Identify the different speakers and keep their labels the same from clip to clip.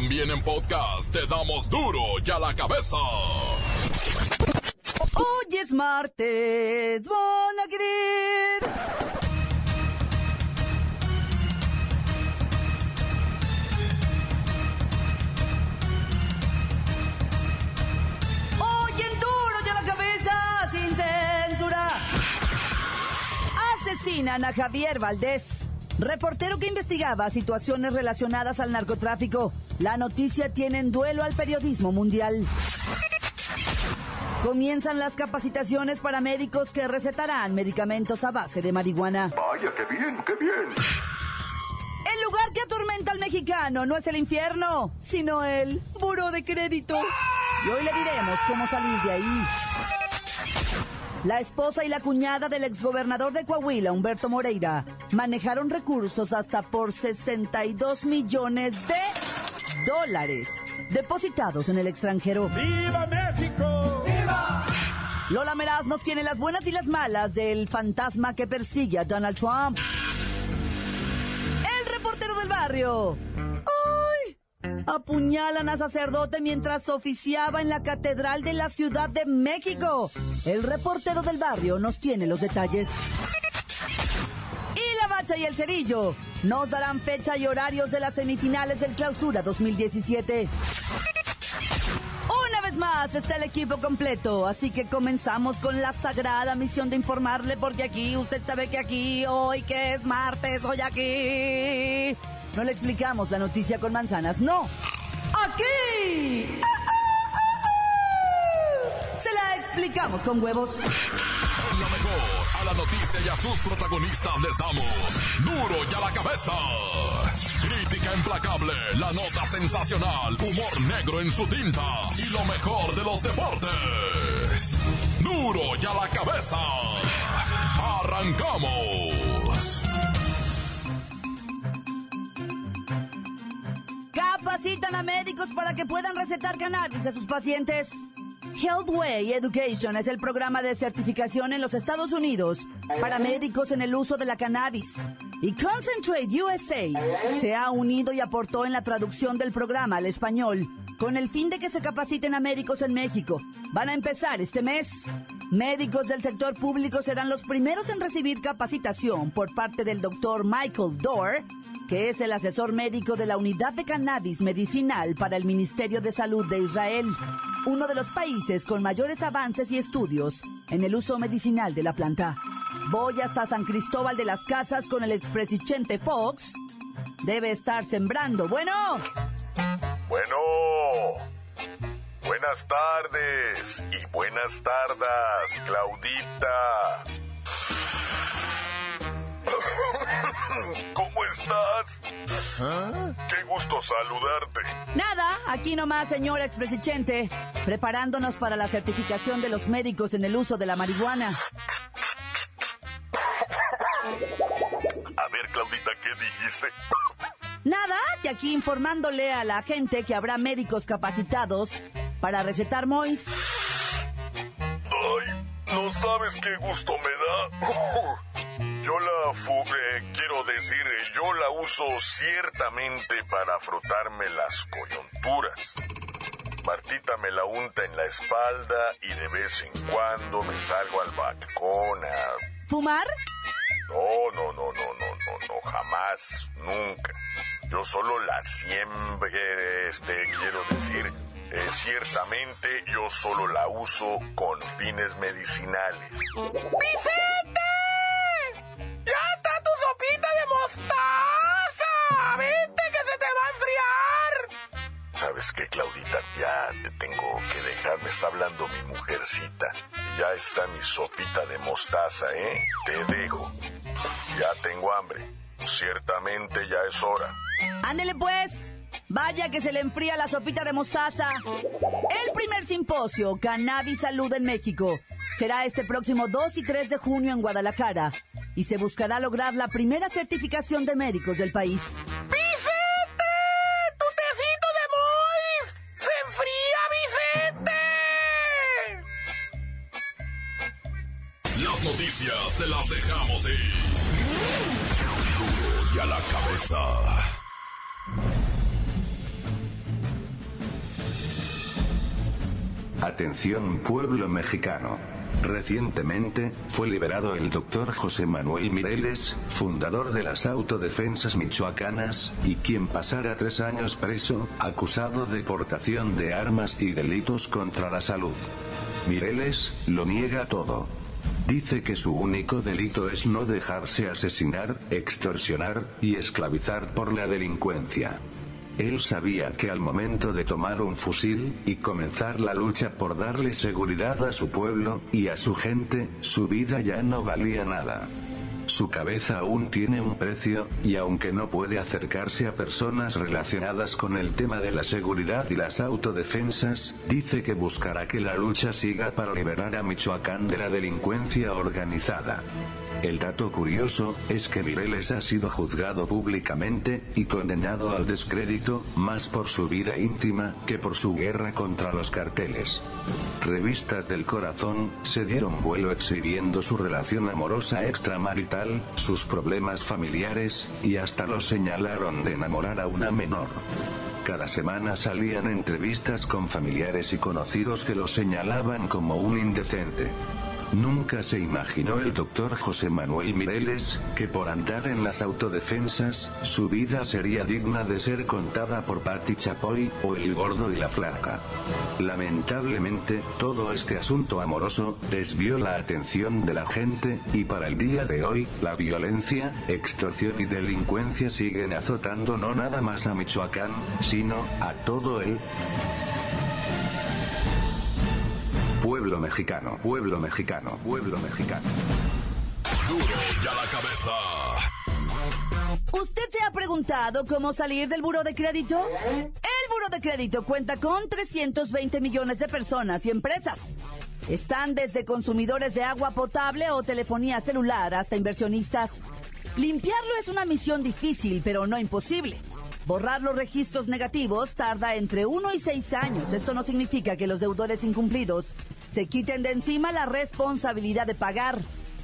Speaker 1: También en podcast te damos duro y a la cabeza.
Speaker 2: Hoy es martes, a Hoy en duro y a la cabeza, sin censura. Asesinan a Javier Valdés. Reportero que investigaba situaciones relacionadas al narcotráfico. La noticia tiene en duelo al periodismo mundial. Comienzan las capacitaciones para médicos que recetarán medicamentos a base de marihuana.
Speaker 3: Vaya, qué bien, qué bien.
Speaker 2: El lugar que atormenta al mexicano no es el infierno, sino el buro de crédito. Y hoy le diremos cómo salir de ahí. La esposa y la cuñada del exgobernador de Coahuila, Humberto Moreira, manejaron recursos hasta por 62 millones de dólares depositados en el extranjero.
Speaker 4: ¡Viva México! ¡Viva!
Speaker 2: Lola Meraz nos tiene las buenas y las malas del fantasma que persigue a Donald Trump. El reportero del barrio. ¡Ay! Apuñalan a sacerdote mientras oficiaba en la Catedral de la Ciudad de México. El reportero del barrio nos tiene los detalles. Y el cerillo nos darán fecha y horarios de las semifinales del Clausura 2017. Una vez más está el equipo completo, así que comenzamos con la sagrada misión de informarle, porque aquí, usted sabe que aquí, hoy que es martes, hoy aquí, no le explicamos la noticia con manzanas, no, aquí se la explicamos con huevos.
Speaker 1: La noticia y a sus protagonistas les damos duro y a la cabeza. Crítica implacable, la nota sensacional, humor negro en su tinta y lo mejor de los deportes. Duro y a la cabeza. Arrancamos.
Speaker 2: Capacitan a médicos para que puedan recetar cannabis a sus pacientes. Healthway Education es el programa de certificación en los Estados Unidos para médicos en el uso de la cannabis. Y Concentrate USA se ha unido y aportó en la traducción del programa al español con el fin de que se capaciten a médicos en México. Van a empezar este mes. Médicos del sector público serán los primeros en recibir capacitación por parte del doctor Michael Dorr, que es el asesor médico de la Unidad de Cannabis Medicinal para el Ministerio de Salud de Israel, uno de los países con mayores avances y estudios en el uso medicinal de la planta. Voy hasta San Cristóbal de las Casas con el expresidente Fox. Debe estar sembrando. Bueno.
Speaker 3: Bueno. Buenas tardes y buenas tardes, Claudita. ¿Cómo estás? Qué gusto saludarte.
Speaker 2: Nada, aquí nomás, señor expresidente, preparándonos para la certificación de los médicos en el uso de la marihuana.
Speaker 3: A ver, Claudita, ¿qué dijiste?
Speaker 2: Nada, y aquí informándole a la gente que habrá médicos capacitados para recetar mois.
Speaker 3: No sabes qué gusto me da. Yo la eh, quiero decir, eh, yo la uso ciertamente para frotarme las coyunturas. Martita me la unta en la espalda y de vez en cuando me salgo al balcón a...
Speaker 2: ¿Fumar?
Speaker 3: No, no, no, no, no, no, no, jamás, nunca. Yo solo la siempre, este, quiero decir, eh, ciertamente yo solo la uso con fines medicinales.
Speaker 4: ¡Vicente! ¡Ya está tu sopita de mostaza! ¡Vente que se te va a enfriar!
Speaker 3: ¿Sabes qué, Claudita? Ya te tengo que dejar. Me está hablando mi mujercita. Ya está mi sopita de mostaza, ¿eh? Te dejo. Ya tengo hambre. Ciertamente ya es hora.
Speaker 2: Ándele pues. Vaya que se le enfría la sopita de mostaza. El primer simposio Cannabis Salud en México será este próximo 2 y 3 de junio en Guadalajara y se buscará lograr la primera certificación de médicos del país.
Speaker 4: ¡Vicente! ¡Tu tecito de Mois! ¡Se enfría, Vicente!
Speaker 1: Las noticias te las dejamos
Speaker 5: Atención pueblo mexicano. Recientemente, fue liberado el doctor José Manuel Mireles, fundador de las autodefensas michoacanas, y quien pasara tres años preso, acusado de portación de armas y delitos contra la salud. Mireles, lo niega todo. Dice que su único delito es no dejarse asesinar, extorsionar, y esclavizar por la delincuencia. Él sabía que al momento de tomar un fusil, y comenzar la lucha por darle seguridad a su pueblo, y a su gente, su vida ya no valía nada. Su cabeza aún tiene un precio, y aunque no puede acercarse a personas relacionadas con el tema de la seguridad y las autodefensas, dice que buscará que la lucha siga para liberar a Michoacán de la delincuencia organizada. El dato curioso, es que Mireles ha sido juzgado públicamente, y condenado al descrédito, más por su vida íntima, que por su guerra contra los carteles. Revistas del corazón, se dieron vuelo exhibiendo su relación amorosa extramarital, sus problemas familiares, y hasta lo señalaron de enamorar a una menor. Cada semana salían entrevistas con familiares y conocidos que lo señalaban como un indecente. Nunca se imaginó el doctor José Manuel Mireles, que por andar en las autodefensas, su vida sería digna de ser contada por Patti Chapoy, o el gordo y la flaca. Lamentablemente, todo este asunto amoroso, desvió la atención de la gente, y para el día de hoy, la violencia, extorsión y delincuencia siguen azotando no nada más a Michoacán, sino, a todo el mexicano, pueblo mexicano, pueblo mexicano.
Speaker 1: Duro ya la cabeza.
Speaker 2: ¿Usted se ha preguntado cómo salir del buro de crédito? El buro de crédito cuenta con 320 millones de personas y empresas. Están desde consumidores de agua potable o telefonía celular hasta inversionistas. Limpiarlo es una misión difícil, pero no imposible. Borrar los registros negativos tarda entre 1 y 6 años. Esto no significa que los deudores incumplidos se quiten de encima la responsabilidad de pagar,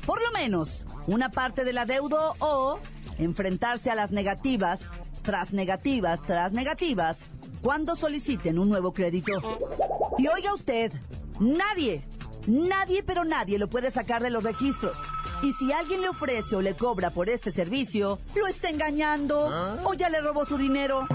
Speaker 2: por lo menos, una parte del adeudo o enfrentarse a las negativas, tras negativas, tras negativas, cuando soliciten un nuevo crédito. Y oiga usted, nadie, nadie pero nadie lo puede sacar de los registros. Y si alguien le ofrece o le cobra por este servicio, lo está engañando o ya le robó su dinero.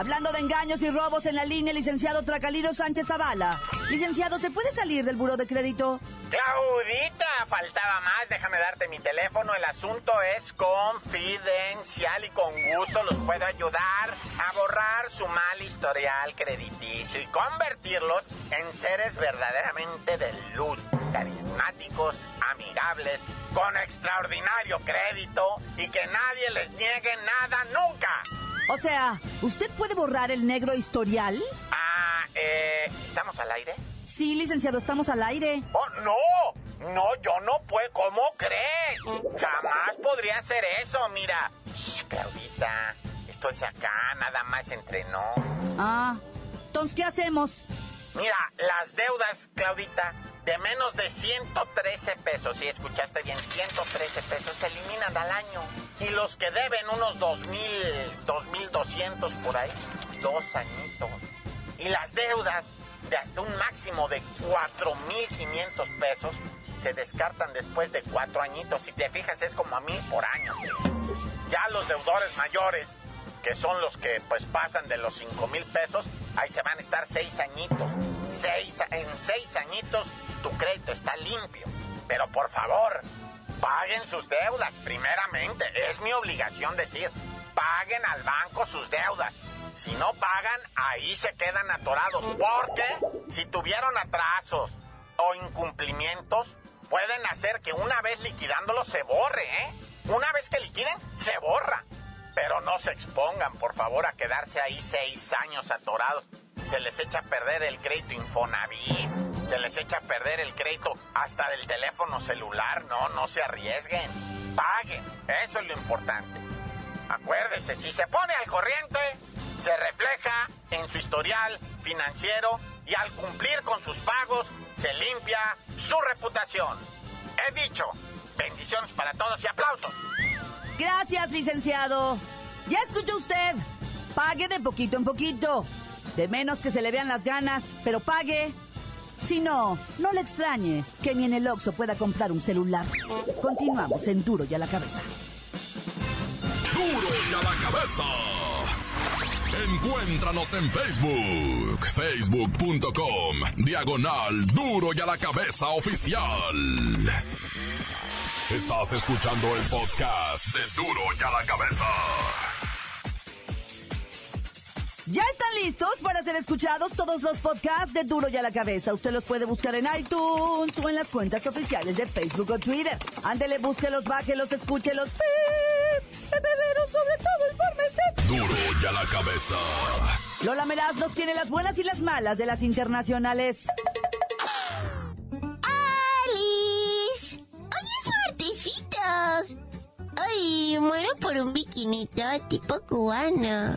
Speaker 2: Hablando de engaños y robos en la línea, licenciado Tracalino Sánchez Zavala. Licenciado, ¿se puede salir del buro de crédito?
Speaker 6: Claudita, faltaba más, déjame darte mi teléfono. El asunto es confidencial y con gusto los puedo ayudar a borrar su mal historial crediticio y convertirlos en seres verdaderamente de luz, carismáticos, amigables, con extraordinario crédito y que nadie les niegue nada nunca.
Speaker 2: O sea, ¿usted puede borrar el negro historial?
Speaker 6: Ah, eh, ¿estamos al aire?
Speaker 2: Sí, licenciado, estamos al aire.
Speaker 6: ¡Oh, no! No, yo no puedo. ¿Cómo crees? Jamás podría hacer eso. Mira, Shh, Claudita, esto es acá, nada más entre no.
Speaker 2: Ah, entonces, ¿qué hacemos?
Speaker 6: Mira, las deudas, Claudita, de menos de 113 pesos, si escuchaste bien, 113 pesos, se eliminan al año. Y los que deben unos 2.000, 2.200 por ahí, dos añitos. Y las deudas de hasta un máximo de 4.500 pesos se descartan después de cuatro añitos. Si te fijas, es como a mil por año. Ya los deudores mayores, que son los que pues pasan de los 5 mil pesos, ahí se van a estar seis añitos. Seis, en seis añitos tu crédito está limpio. Pero por favor, paguen sus deudas primeramente. Es mi obligación decir, paguen al banco sus deudas. Si no pagan, ahí se quedan atorados. Porque si tuvieron atrasos o incumplimientos, pueden hacer que una vez liquidándolo se borre, ¿eh? Una vez que liquiden, se borra. Pero no se expongan, por favor, a quedarse ahí seis años atorados. Se les echa a perder el crédito Infonavit, se les echa a perder el crédito hasta del teléfono celular. No, no se arriesguen. Paguen, eso es lo importante. Acuérdese, si se pone al corriente, se refleja en su historial financiero y al cumplir con sus pagos, se limpia su reputación. He dicho, bendiciones para todos y aplausos.
Speaker 2: Gracias, licenciado. Ya escuchó usted. Pague de poquito en poquito. De menos que se le vean las ganas, pero pague. Si no, no le extrañe que ni en el Oxxo pueda comprar un celular. Continuamos en Duro y a la cabeza.
Speaker 1: Duro y a la cabeza. Encuéntranos en Facebook, facebook.com, diagonal Duro y a la cabeza oficial. Estás escuchando el podcast de Duro y a la cabeza.
Speaker 2: ¿Ya están listos para ser escuchados todos los podcasts de Duro y a la Cabeza? Usted los puede buscar en iTunes o en las cuentas oficiales de Facebook o Twitter. Ándele, búsquelos, bájelos, escúchelos. Pero sobre todo, infórmese.
Speaker 1: Duro y a la cabeza.
Speaker 2: Lola Meraz nos tiene las buenas y las malas de las internacionales.
Speaker 7: ¡Ay, muero por un bikinito tipo cubano!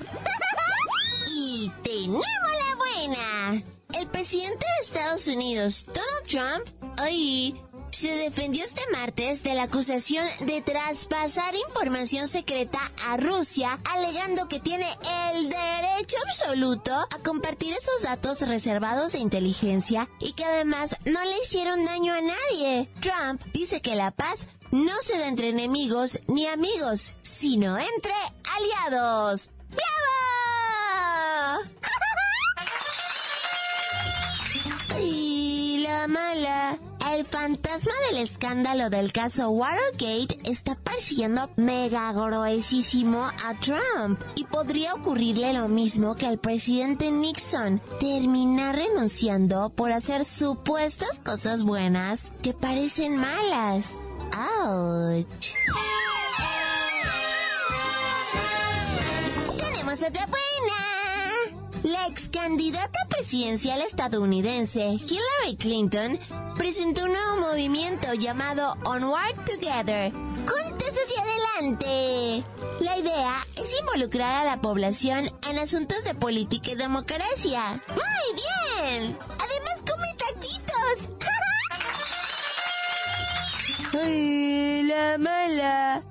Speaker 7: y tenemos la buena. El presidente de Estados Unidos, Donald Trump, hoy se defendió este martes de la acusación de traspasar información secreta a Rusia, alegando que tiene el derecho absoluto a compartir esos datos reservados de inteligencia y que además no le hicieron daño a nadie. Trump dice que la paz no se da entre enemigos ni amigos, sino entre aliados. ¡Bravo! y la mala. El fantasma del escándalo del caso Watergate está persiguiendo mega gruesísimo a Trump. Y podría ocurrirle lo mismo que al presidente Nixon. Terminar renunciando por hacer supuestas cosas buenas que parecen malas. Tenemos otra buena. La ex candidata presidencial estadounidense Hillary Clinton presentó un nuevo movimiento llamado Onward Together. Juntos hacia adelante. La idea es involucrar a la población en asuntos de política y democracia. Muy bien. La mala.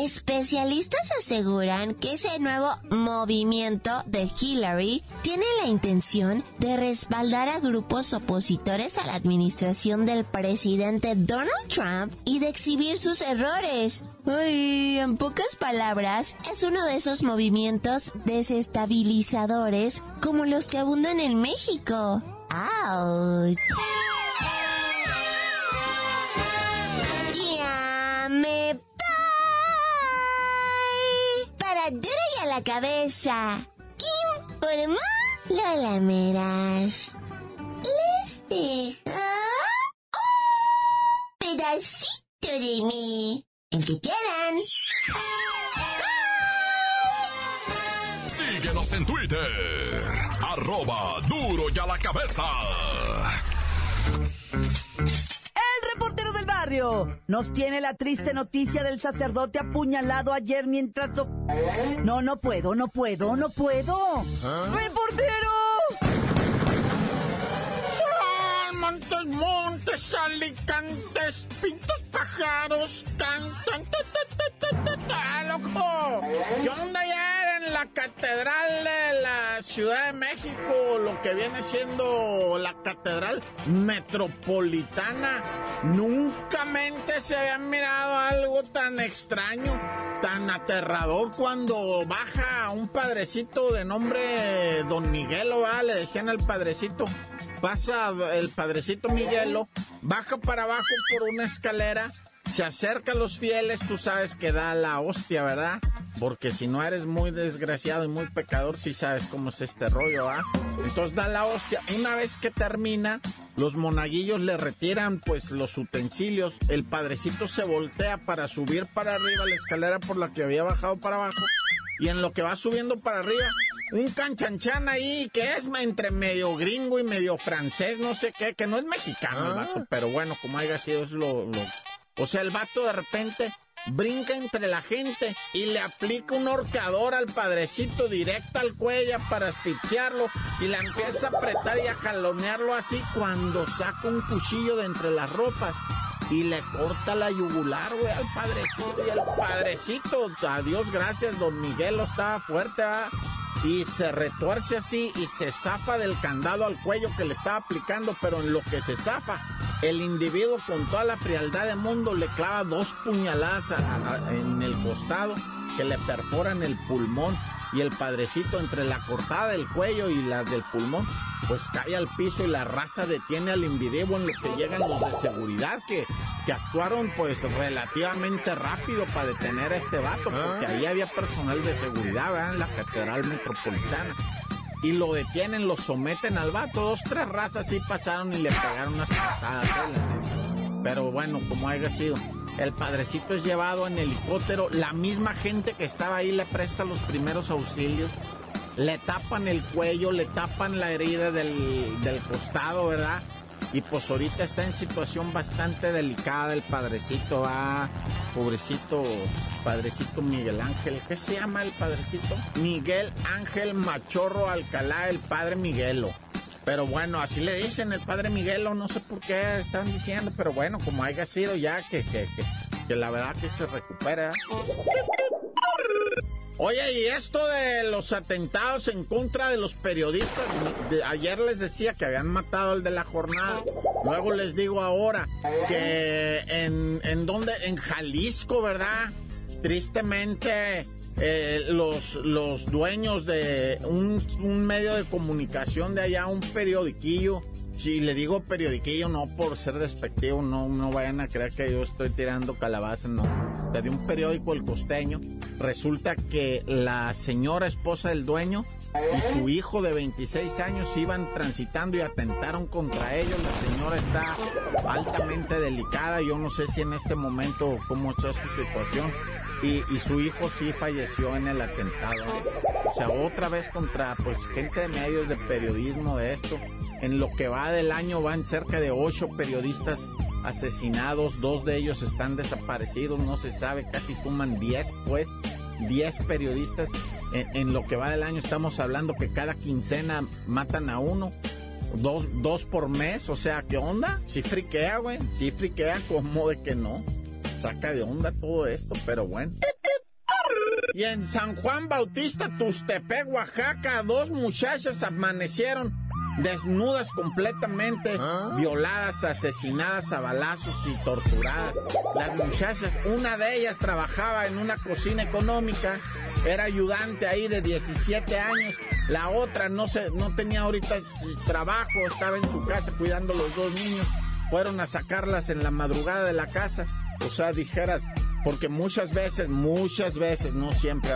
Speaker 7: Especialistas aseguran que ese nuevo movimiento de Hillary tiene la intención de respaldar a grupos opositores a la administración del presidente Donald Trump y de exhibir sus errores. Ay, en pocas palabras, es uno de esos movimientos desestabilizadores como los que abundan en México. ¡Auch! Cabeza. Informó Lola Meras. Dejo un pedacito de mí. El que quieran.
Speaker 1: Síguenos en Twitter. Arroba Duro y a la cabeza.
Speaker 2: Reportero barrio nos tiene la triste noticia del sacerdote apuñalado ayer mientras... No, no puedo, no puedo, no puedo. ¡Reportero!
Speaker 8: Son montes, montes, alicantes, pintos pájaros, cantan, ta, ta, ta, ta, loco. ¿Qué onda ayer en la catedral de la Ciudad de México? Lo que viene siendo la catedral metropolitana. Nunca se había mirado algo tan extraño, tan aterrador cuando baja un padrecito de nombre Don Miguelo, ¿va? le decían al padrecito. Pasa el padrecito Miguelo, baja para abajo por una escalera, se acerca a los fieles, tú sabes que da la hostia, ¿verdad? Porque si no eres muy desgraciado y muy pecador, sí sabes cómo es este rollo, ¿ah? Entonces da la hostia. Una vez que termina, los monaguillos le retiran pues los utensilios. El padrecito se voltea para subir para arriba la escalera por la que había bajado para abajo. Y en lo que va subiendo para arriba, un canchanchan ahí que es entre medio gringo y medio francés, no sé qué, que no es mexicano el vato, pero bueno, como haya sido, es lo, lo- O sea, el vato de repente brinca entre la gente y le aplica un horcador al padrecito directa al cuello para asfixiarlo y la empieza a apretar y a jalonearlo así cuando saca un cuchillo de entre las ropas y le corta la yugular, güey, al padrecito. Y el padrecito, a Dios gracias, don Miguel estaba fuerte, ¿verdad? Y se retuerce así y se zafa del candado al cuello que le estaba aplicando, pero en lo que se zafa, el individuo con toda la frialdad del mundo le clava dos puñaladas en el costado que le perforan el pulmón y el padrecito entre la cortada del cuello y la del pulmón, pues cae al piso y la raza detiene al individuo en lo que llegan los de seguridad que, que actuaron pues relativamente rápido para detener a este vato, porque ahí había personal de seguridad ¿verdad? en la catedral metropolitana. Y lo detienen, lo someten al vato. Dos, tres razas sí pasaron y le pegaron unas patadas. ¿eh? Pero bueno, como haya sido. El padrecito es llevado en helicóptero. La misma gente que estaba ahí le presta los primeros auxilios. Le tapan el cuello, le tapan la herida del, del costado, ¿verdad? Y pues ahorita está en situación bastante delicada el padrecito, ah, pobrecito, padrecito Miguel Ángel. ¿Qué se llama el padrecito? Miguel Ángel Machorro Alcalá, el padre Miguelo. Pero bueno, así le dicen el padre Miguelo, no sé por qué están diciendo, pero bueno, como haya sido ya que, que, que, que la verdad que se recupera. Oye, y esto de los atentados en contra de los periodistas, de- ayer les decía que habían matado al de la jornada, luego les digo ahora que en, en donde, en Jalisco, ¿verdad? Tristemente, eh, los, los dueños de un, medio de comunicación de allá, un periodiquillo, si le digo periodiquillo no por ser despectivo, no, no vayan a creer que yo estoy tirando calabaza, no. De un periódico, El Costeño, resulta que la señora esposa del dueño y su hijo de 26 años iban transitando y atentaron contra ellos. La señora está altamente delicada, yo no sé si en este momento cómo está su situación. Y, su hijo sí falleció en el atentado. O sea, otra vez contra pues gente de medios de periodismo de esto. En lo que va del año van cerca de ocho periodistas asesinados, dos de ellos están desaparecidos, no se sabe, casi suman 10 pues, 10 periodistas. En, en lo que va del año estamos hablando que cada quincena matan a uno. Dos, dos por mes, o sea, ¿qué onda? Sí friquea, güey. Sí friquea, como de que no. Saca de onda todo esto, pero bueno. Y en San Juan Bautista, Tustepec, Oaxaca, dos muchachas amanecieron desnudas completamente, violadas, asesinadas a balazos y torturadas. Las muchachas, una de ellas trabajaba en una cocina económica, era ayudante ahí de 17 años, la otra no se, no tenía ahorita trabajo, estaba en su casa cuidando los dos niños. Fueron a sacarlas en la madrugada de la casa. O sea, dijeras, porque muchas veces, muchas veces, no siempre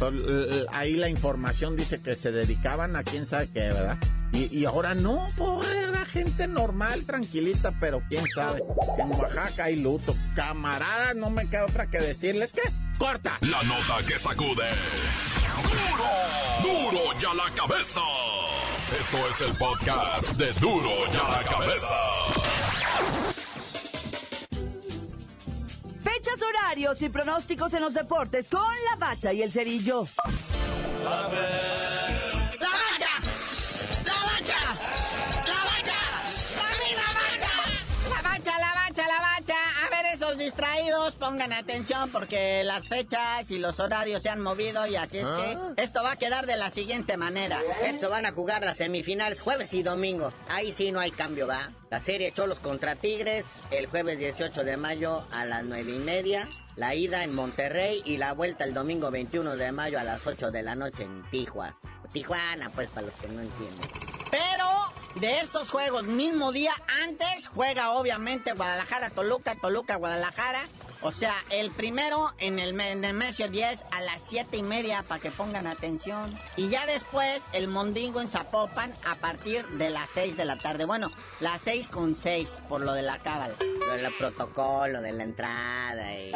Speaker 8: eh, Ahí la información dice que se dedicaban a quién sabe qué, ¿verdad? Y, y ahora no, pobre, era gente normal, tranquilita, pero quién sabe. En Oaxaca hay luto. Camaradas, no me queda otra que decirles que corta.
Speaker 1: La nota que sacude. ¡Duro! ¡Duro ya la cabeza! Esto es el podcast de Duro ya la cabeza.
Speaker 2: Horarios y pronósticos en los deportes con la bacha y el cerillo.
Speaker 4: ¡La
Speaker 9: Distraídos, pongan atención porque las fechas y los horarios se han movido y así es que esto va a quedar de la siguiente manera.
Speaker 10: Estos van a jugar las semifinales jueves y domingo. Ahí sí no hay cambio, ¿va? La serie Cholos contra Tigres el jueves 18 de mayo a las 9 y media. La ida en Monterrey y la vuelta el domingo 21 de mayo a las 8 de la noche en Tijuas. Tijuana, pues, para los que no entienden.
Speaker 9: Pero de estos juegos, mismo día antes, juega obviamente Guadalajara, Toluca, Toluca, Guadalajara. O sea, el primero en el en el Mesio 10 a las 7 y media para que pongan atención. Y ya después el Mondingo en Zapopan a partir de las 6 de la tarde. Bueno, las 6 con 6 por lo de la cábala.
Speaker 10: Lo del protocolo, de la entrada y,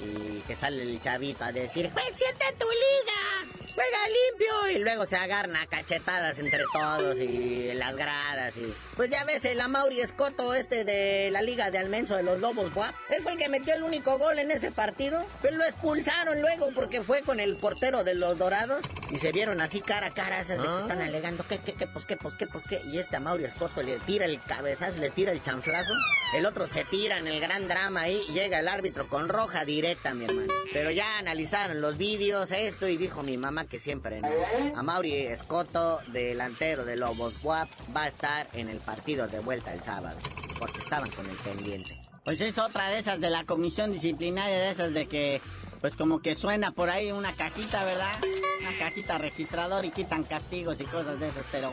Speaker 10: y que sale el chavito a decir, pues siente tu liga, juega limpio. Y luego se agarran a cachetadas entre todos y las gradas. y Pues ya ves, el Amauri Escoto este de la liga de Almenso de los Lobos, guap. Él fue el que metió el único gol en ese partido. Pero lo expulsaron luego porque fue con el portero de los Dorados. Y se vieron así cara a cara, esas de que están alegando, que, que, que, pues qué, pues qué, pues qué. Y este Amauri Escoto le tira el cabezazo, le tira el chanflazo. El otro se tira en el gran drama ahí y llega el árbitro con roja directa, mi hermano. Pero ya analizaron los vídeos, esto, y dijo mi mamá que siempre no. A Mauri Escoto, delantero de Lobos Buap, va a estar en el partido de vuelta el sábado, porque estaban con el pendiente.
Speaker 9: Pues es otra de esas de la comisión disciplinaria, de esas de que, pues como que suena por ahí una cajita, ¿verdad? Una cajita registrador y quitan castigos y cosas de esas, pero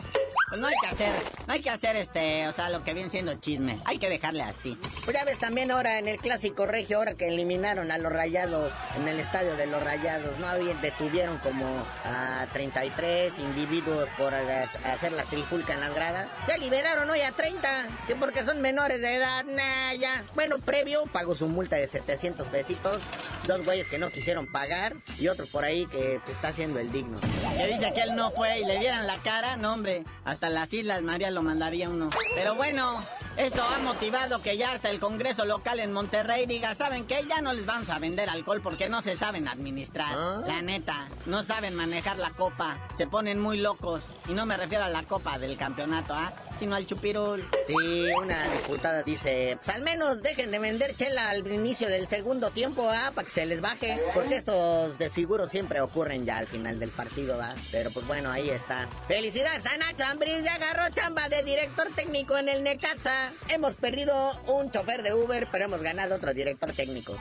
Speaker 9: pues no hay que hacer, no hay que hacer este, o sea, lo que viene siendo chisme. Hay que dejarle así.
Speaker 10: Pues ya ves también ahora en el clásico regio, ahora que eliminaron a los rayados en el estadio de los rayados, no había, detuvieron como a 33 individuos por hacer la trifulca en las gradas. Ya liberaron hoy a 30, que porque son menores de edad, nah, ya. Bueno, previo pagó su multa de 700 pesitos, dos güeyes que no quisieron pagar y otro por ahí que te está haciendo el digno.
Speaker 9: Que dice que él no fue y le dieran la cara, no hombre, hasta las Islas María lo mandaría uno. Pero bueno, esto ha motivado que ya hasta el Congreso local en Monterrey diga, ¿saben qué? Ya no les vamos a vender alcohol porque no se saben administrar.
Speaker 10: ¿Ah?
Speaker 9: La neta, no saben manejar la copa. Se ponen muy locos. Y no me refiero a la copa del campeonato, ¿ah? Sino al chupirul.
Speaker 10: Sí, una diputada dice, pues al menos dejen de vender chela al inicio del segundo tiempo, ¿ah? Para que se les baje. Porque estos desfiguros siempre ocurren ya al final del partido, ¿ah? Pero pues bueno, ahí está. Felicidades a Nacho Ambriz, ya agarró chamba de director técnico en el Necaxa. Hemos perdido un chofer de Uber, pero hemos ganado otro director técnico.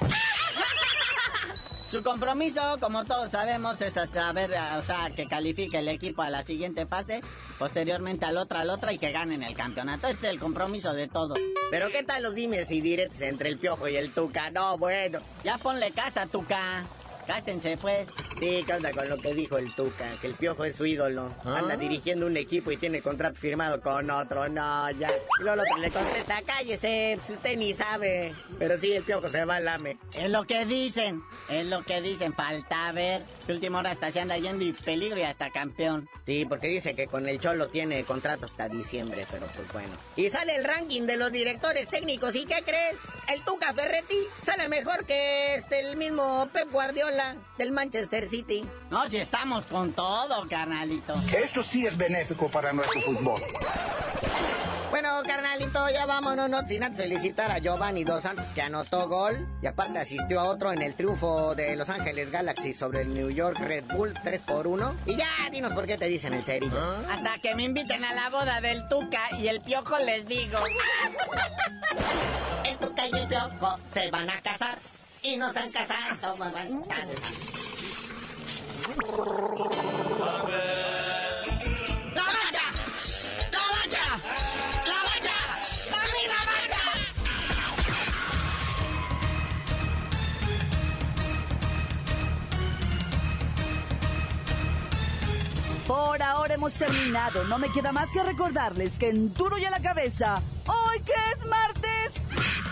Speaker 9: Su compromiso, como todos sabemos, es saber, o sea, que califique el equipo a la siguiente fase, posteriormente al otra, al otra y que ganen el campeonato. Ese es el compromiso de todos.
Speaker 10: Pero ¿qué tal los dimes y diretes entre el Piojo y el Tuca? No, bueno.
Speaker 9: Ya ponle casa, Tuca. Cásense, pues.
Speaker 10: Sí, ¿qué onda con lo que dijo el Tuca? Que el Piojo es su ídolo. Anda dirigiendo un equipo y tiene contrato firmado con otro. No, ya. Y luego el otro le contesta, cállese, si usted ni sabe. Pero sí, el Piojo se va al lame.
Speaker 9: Es lo que dicen, es lo que dicen. Falta ver. Que última hora hasta se anda yendo y peligro y hasta campeón.
Speaker 10: Sí, porque dice que con el Cholo tiene contrato hasta diciembre, pero pues bueno. Y sale el ranking de los directores técnicos. ¿Y qué crees? El Tuca Ferretti sale mejor que este, el mismo Pep Guardiola del Manchester City.
Speaker 9: No, si estamos con todo, carnalito.
Speaker 11: Esto sí es benéfico para nuestro fútbol.
Speaker 10: Bueno, carnalito, ya vámonos, no sin antes felicitar a Giovanni Dos Santos que anotó gol y aparte asistió a otro en el triunfo de Los Ángeles Galaxy sobre el New York Red Bull 3 por 1. Y ya, dinos por qué te dicen el cerillo.
Speaker 9: Hasta que me inviten a la boda del Tuca y el Piojo les digo.
Speaker 7: El Tuca y el Piojo se van a casar y no se han casado. mamá.
Speaker 4: ¡La mancha! ¡La mancha! ¡La mancha! ¡La misma mancha!
Speaker 2: Por ahora hemos terminado. No me queda más que recordarles que en Duro y a la Cabeza, hoy que es martes,